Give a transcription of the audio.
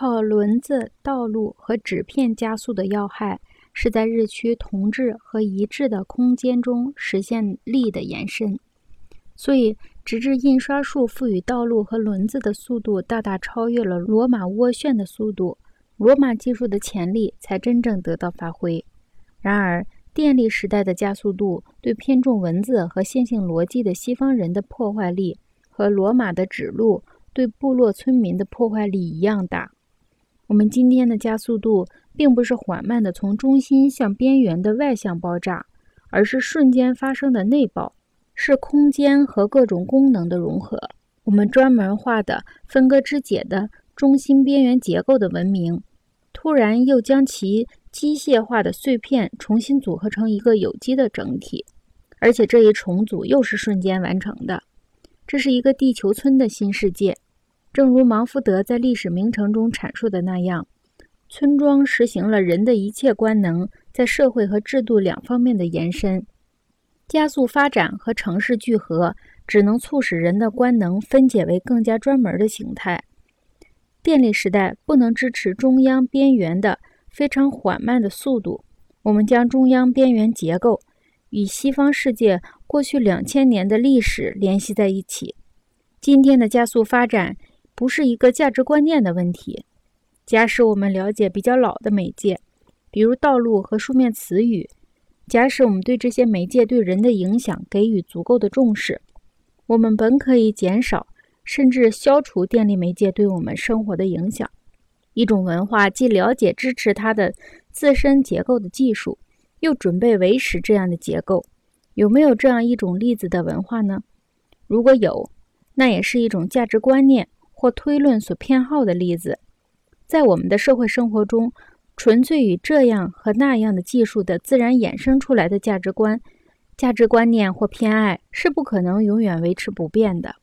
靠轮子、道路和纸片加速的要害，是在日趋同质和一致的空间中实现力的延伸。所以，直至印刷术赋予道路和轮子的速度大大超越了罗马涡旋的速度，罗马技术的潜力才真正得到发挥。然而，电力时代的加速度对偏重文字和线性逻辑的西方人的破坏力，和罗马的指路对部落村民的破坏力一样大。我们今天的加速度，并不是缓慢的从中心向边缘的外向爆炸，而是瞬间发生的内爆，是空间和各种功能的融合。我们专门化的分割肢解的中心边缘结构的文明，突然又将其。机械化的碎片重新组合成一个有机的整体，而且这一重组又是瞬间完成的。这是一个地球村的新世界，正如芒福德在《历史名城》中阐述的那样，村庄实行了人的一切官能在社会和制度两方面的延伸。加速发展和城市聚合，只能促使人的官能分解为更加专门的形态。电力时代不能支持中央边缘的。非常缓慢的速度，我们将中央边缘结构与西方世界过去两千年的历史联系在一起。今天的加速发展不是一个价值观念的问题。假使我们了解比较老的媒介，比如道路和书面词语；假使我们对这些媒介对人的影响给予足够的重视，我们本可以减少甚至消除电力媒介对我们生活的影响。一种文化既了解支持它的自身结构的技术，又准备维持这样的结构。有没有这样一种例子的文化呢？如果有，那也是一种价值观念或推论所偏好的例子。在我们的社会生活中，纯粹与这样和那样的技术的自然衍生出来的价值观、价值观念或偏爱是不可能永远维持不变的。